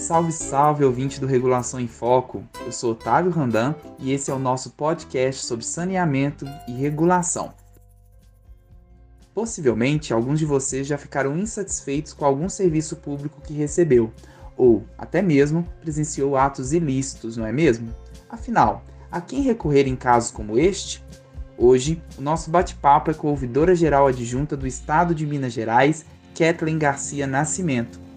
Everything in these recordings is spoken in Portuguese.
Salve, salve, ouvinte do Regulação em Foco. Eu sou Otávio Randan e esse é o nosso podcast sobre saneamento e regulação. Possivelmente, alguns de vocês já ficaram insatisfeitos com algum serviço público que recebeu, ou até mesmo presenciou atos ilícitos, não é mesmo? Afinal, a quem recorrer em casos como este? Hoje, o nosso bate-papo é com a ouvidora geral adjunta do Estado de Minas Gerais, Kathleen Garcia Nascimento.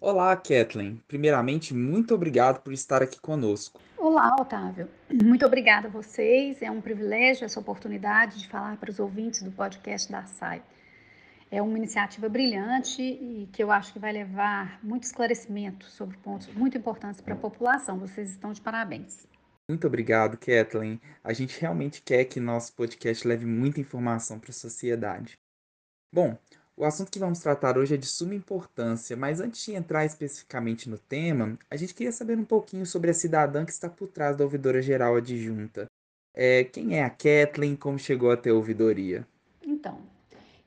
Olá, Kathleen. Primeiramente, muito obrigado por estar aqui conosco. Olá, Otávio. Muito obrigada a vocês. É um privilégio essa oportunidade de falar para os ouvintes do podcast da SAI. É uma iniciativa brilhante e que eu acho que vai levar muito esclarecimento sobre pontos muito importantes para a população. Vocês estão de parabéns. Muito obrigado, Kathleen. A gente realmente quer que nosso podcast leve muita informação para a sociedade. Bom, o assunto que vamos tratar hoje é de suma importância, mas antes de entrar especificamente no tema, a gente queria saber um pouquinho sobre a cidadã que está por trás da ouvidora geral adjunta. É, quem é a Kathleen? Como chegou até a ouvidoria? Então,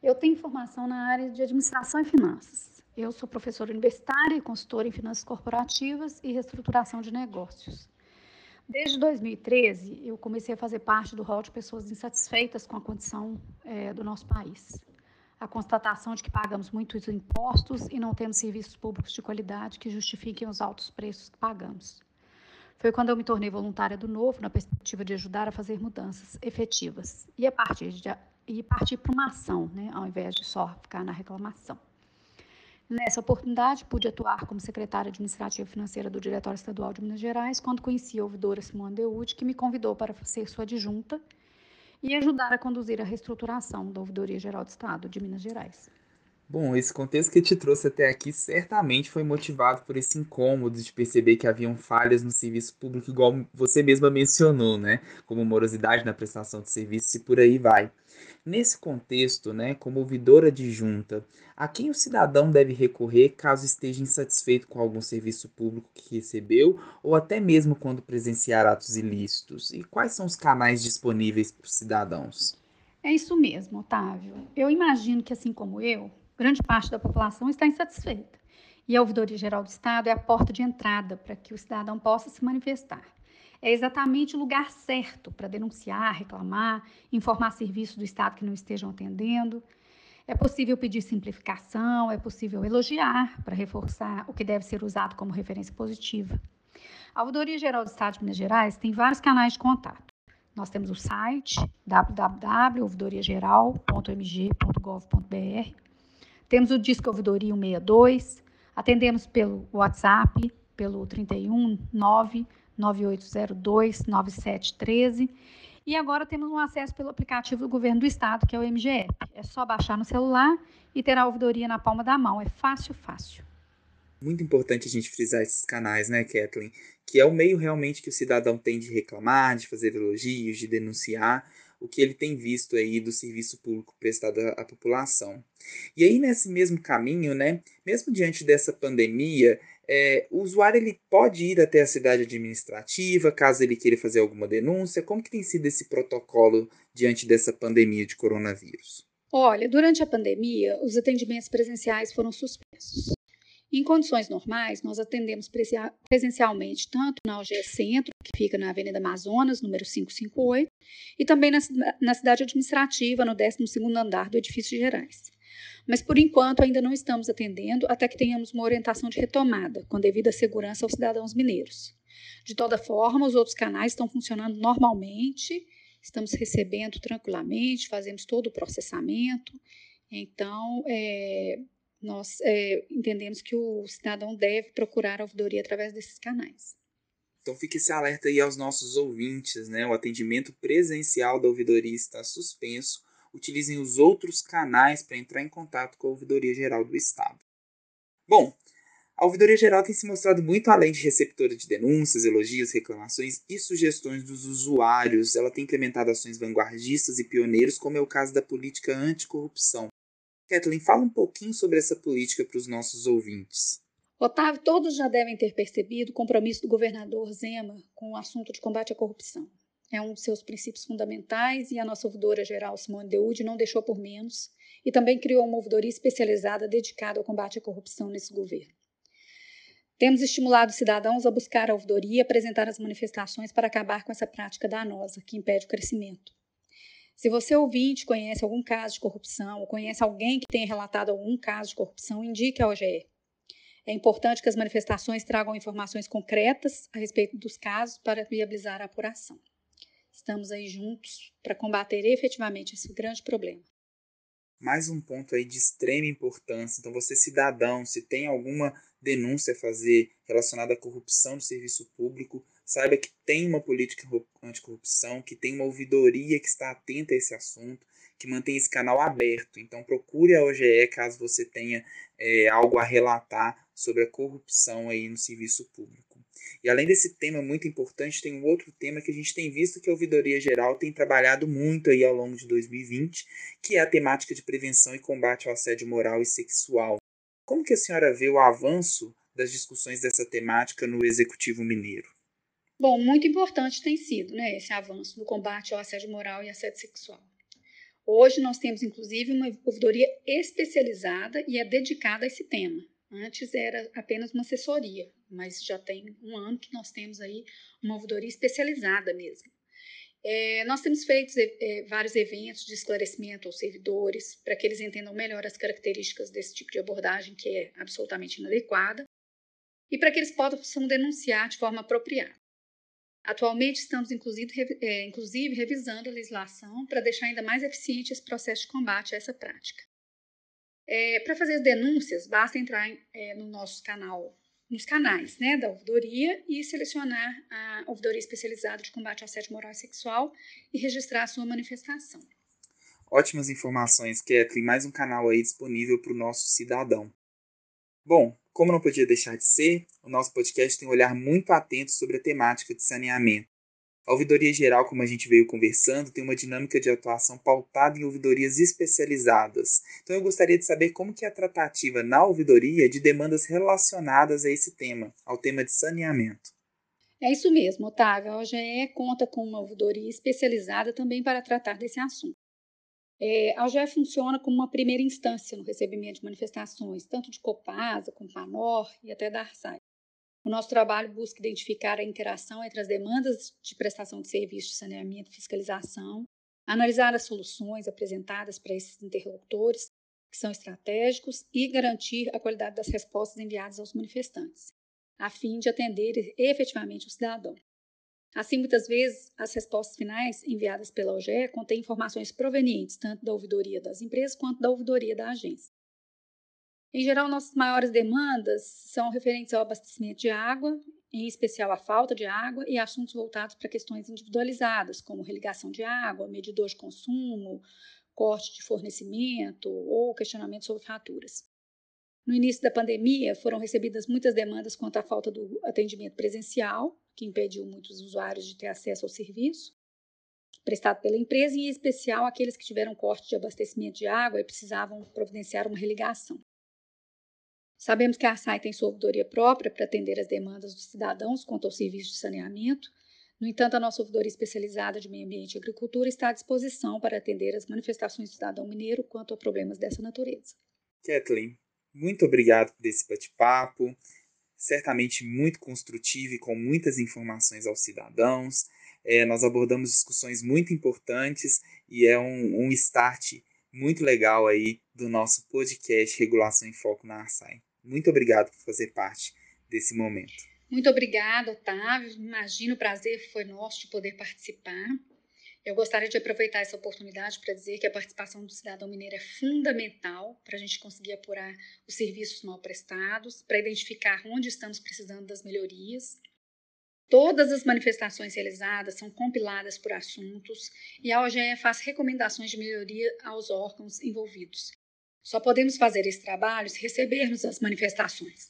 eu tenho formação na área de administração e finanças. Eu sou professora universitária e consultora em finanças corporativas e reestruturação de negócios. Desde 2013, eu comecei a fazer parte do rol de pessoas insatisfeitas com a condição é, do nosso país a constatação de que pagamos muitos impostos e não temos serviços públicos de qualidade que justifiquem os altos preços que pagamos. Foi quando eu me tornei voluntária do Novo, na perspectiva de ajudar a fazer mudanças efetivas e a partir de e partir para uma ação, né, ao invés de só ficar na reclamação. Nessa oportunidade, pude atuar como secretária administrativa financeira do Diretório Estadual de Minas Gerais, quando conheci a ouvidora Simone Deude, que me convidou para ser sua adjunta e ajudar a conduzir a reestruturação da Ouvidoria Geral do Estado de Minas Gerais. Bom, esse contexto que te trouxe até aqui certamente foi motivado por esse incômodo de perceber que haviam falhas no serviço público, igual você mesma mencionou, né? Como morosidade na prestação de serviços e por aí vai. Nesse contexto, né, como ouvidora adjunta, a quem o cidadão deve recorrer caso esteja insatisfeito com algum serviço público que recebeu ou até mesmo quando presenciar atos ilícitos? E quais são os canais disponíveis para os cidadãos? É isso mesmo, Otávio. Eu imagino que, assim como eu, grande parte da população está insatisfeita. E a Ouvidoria Geral do Estado é a porta de entrada para que o cidadão possa se manifestar é exatamente o lugar certo para denunciar, reclamar, informar serviços do Estado que não estejam atendendo. É possível pedir simplificação, é possível elogiar para reforçar o que deve ser usado como referência positiva. A Ouvidoria Geral do Estado de Minas Gerais tem vários canais de contato. Nós temos o site www.ouvidoriageral.mg.gov.br. Temos o Disco Ouvidoria 162. Atendemos pelo WhatsApp, pelo 31 9 9802-9713. E agora temos um acesso pelo aplicativo do Governo do Estado, que é o MGF. É só baixar no celular e ter a ouvidoria na palma da mão. É fácil, fácil. Muito importante a gente frisar esses canais, né, Kathleen? Que é o meio realmente que o cidadão tem de reclamar, de fazer elogios, de denunciar o que ele tem visto aí do serviço público prestado à população. E aí, nesse mesmo caminho, né, mesmo diante dessa pandemia, é, o usuário ele pode ir até a cidade administrativa caso ele queira fazer alguma denúncia? Como que tem sido esse protocolo diante dessa pandemia de coronavírus? Olha, durante a pandemia, os atendimentos presenciais foram suspensos. Em condições normais, nós atendemos presencialmente tanto na UGE Centro, que fica na Avenida Amazonas, número 558, e também na, cidade administrativa, no 12º andar do edifício Gerais. Mas, por enquanto, ainda não estamos atendendo até que tenhamos uma orientação de retomada, com devida segurança aos cidadãos mineiros. De toda forma, os outros canais estão funcionando normalmente, estamos recebendo tranquilamente, fazemos todo o processamento. Então, é, nós é, entendemos que o cidadão deve procurar a ouvidoria através desses canais. Então fique esse alerta aí aos nossos ouvintes, né? O atendimento presencial da ouvidoria está suspenso utilizem os outros canais para entrar em contato com a Ouvidoria Geral do Estado. Bom, a Ouvidoria Geral tem se mostrado muito além de receptora de denúncias, elogios, reclamações e sugestões dos usuários. Ela tem implementado ações vanguardistas e pioneiros, como é o caso da política anticorrupção. Kathleen, fala um pouquinho sobre essa política para os nossos ouvintes. Otávio, todos já devem ter percebido o compromisso do governador Zema com o assunto de combate à corrupção é um dos seus princípios fundamentais e a nossa ouvidora geral, Simone Deude, não deixou por menos e também criou uma ouvidoria especializada dedicada ao combate à corrupção nesse governo. Temos estimulado cidadãos a buscar a ouvidoria e apresentar as manifestações para acabar com essa prática danosa que impede o crescimento. Se você ouvinte conhece algum caso de corrupção ou conhece alguém que tenha relatado algum caso de corrupção, indique a OGE. É importante que as manifestações tragam informações concretas a respeito dos casos para viabilizar a apuração. Estamos aí juntos para combater efetivamente esse grande problema. Mais um ponto aí de extrema importância. Então, você, cidadão, se tem alguma denúncia a fazer relacionada à corrupção do serviço público, saiba que tem uma política anticorrupção, que tem uma ouvidoria que está atenta a esse assunto, que mantém esse canal aberto. Então procure a OGE caso você tenha é, algo a relatar sobre a corrupção aí no serviço público. E além desse tema muito importante, tem um outro tema que a gente tem visto que a Ouvidoria Geral tem trabalhado muito aí ao longo de 2020, que é a temática de prevenção e combate ao assédio moral e sexual. Como que a senhora vê o avanço das discussões dessa temática no Executivo Mineiro? Bom, muito importante tem sido né, esse avanço no combate ao assédio moral e assédio sexual. Hoje nós temos, inclusive, uma ouvidoria especializada e é dedicada a esse tema. Antes era apenas uma assessoria, mas já tem um ano que nós temos aí uma ouvidoria especializada mesmo. É, nós temos feito é, vários eventos de esclarecimento aos servidores para que eles entendam melhor as características desse tipo de abordagem que é absolutamente inadequada e para que eles possam denunciar de forma apropriada. Atualmente estamos, inclusive, é, inclusive revisando a legislação para deixar ainda mais eficiente esse processo de combate a essa prática. É, para fazer as denúncias, basta entrar é, no nosso canal, nos canais né, da ouvidoria e selecionar a ouvidoria especializada de combate ao assédio moral e sexual e registrar a sua manifestação. Ótimas informações, Kathleen. Mais um canal aí disponível para o nosso cidadão. Bom, como não podia deixar de ser, o nosso podcast tem um olhar muito atento sobre a temática de saneamento. A ouvidoria geral, como a gente veio conversando, tem uma dinâmica de atuação pautada em ouvidorias especializadas. Então eu gostaria de saber como que é a tratativa na ouvidoria de demandas relacionadas a esse tema, ao tema de saneamento. É isso mesmo, Otávio. A OGE conta com uma ouvidoria especializada também para tratar desse assunto. É, a OGE funciona como uma primeira instância no recebimento de manifestações, tanto de Copasa, como Panor e até da Arsai. O nosso trabalho busca identificar a interação entre as demandas de prestação de serviços de saneamento e fiscalização, analisar as soluções apresentadas para esses interlocutores, que são estratégicos, e garantir a qualidade das respostas enviadas aos manifestantes, a fim de atender efetivamente o cidadão. Assim, muitas vezes, as respostas finais enviadas pela OGE contêm informações provenientes tanto da ouvidoria das empresas quanto da ouvidoria da agência. Em geral, nossas maiores demandas são referentes ao abastecimento de água, em especial a falta de água, e assuntos voltados para questões individualizadas, como religação de água, medidor de consumo, corte de fornecimento ou questionamento sobre faturas. No início da pandemia, foram recebidas muitas demandas quanto à falta do atendimento presencial, que impediu muitos usuários de ter acesso ao serviço prestado pela empresa, e em especial aqueles que tiveram corte de abastecimento de água e precisavam providenciar uma religação. Sabemos que a SAI tem sua ouvidoria própria para atender as demandas dos cidadãos quanto ao serviço de saneamento. No entanto, a nossa ouvidoria especializada de meio ambiente e agricultura está à disposição para atender as manifestações do cidadão mineiro quanto a problemas dessa natureza. Kathleen, muito obrigado por esse bate-papo certamente muito construtivo e com muitas informações aos cidadãos. É, nós abordamos discussões muito importantes e é um, um start muito legal aí do nosso podcast Regulação em Foco na Arsai. Muito obrigado por fazer parte desse momento. Muito obrigada, Otávio. Imagino o prazer foi nosso de poder participar. Eu gostaria de aproveitar essa oportunidade para dizer que a participação do cidadão mineiro é fundamental para a gente conseguir apurar os serviços mal prestados, para identificar onde estamos precisando das melhorias. Todas as manifestações realizadas são compiladas por assuntos e a OGE faz recomendações de melhoria aos órgãos envolvidos. Só podemos fazer esse trabalho se recebermos as manifestações.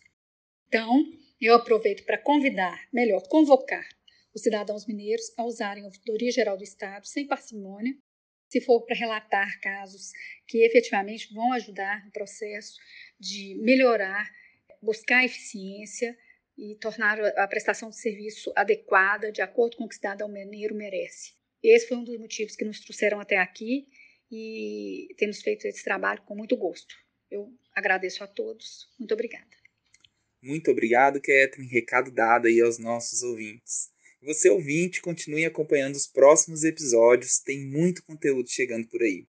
Então, eu aproveito para convidar, melhor, convocar os cidadãos mineiros a usarem a Ouvidoria Geral do Estado sem parcimônia, se for para relatar casos que efetivamente vão ajudar no processo de melhorar, buscar eficiência e tornar a prestação de serviço adequada, de acordo com o que o cidadão mineiro merece. Esse foi um dos motivos que nos trouxeram até aqui e temos feito esse trabalho com muito gosto. Eu agradeço a todos. Muito obrigada. Muito obrigado, Catherine. Recado dado aí aos nossos ouvintes. Você, ouvinte, continue acompanhando os próximos episódios, tem muito conteúdo chegando por aí.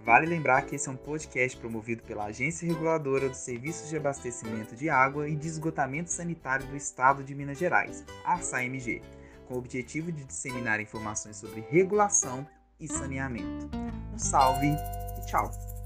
Vale lembrar que esse é um podcast promovido pela Agência Reguladora dos Serviços de Abastecimento de Água e de Esgotamento Sanitário do Estado de Minas Gerais, a SAMG, com o objetivo de disseminar informações sobre regulação e saneamento. Um salve e tchau!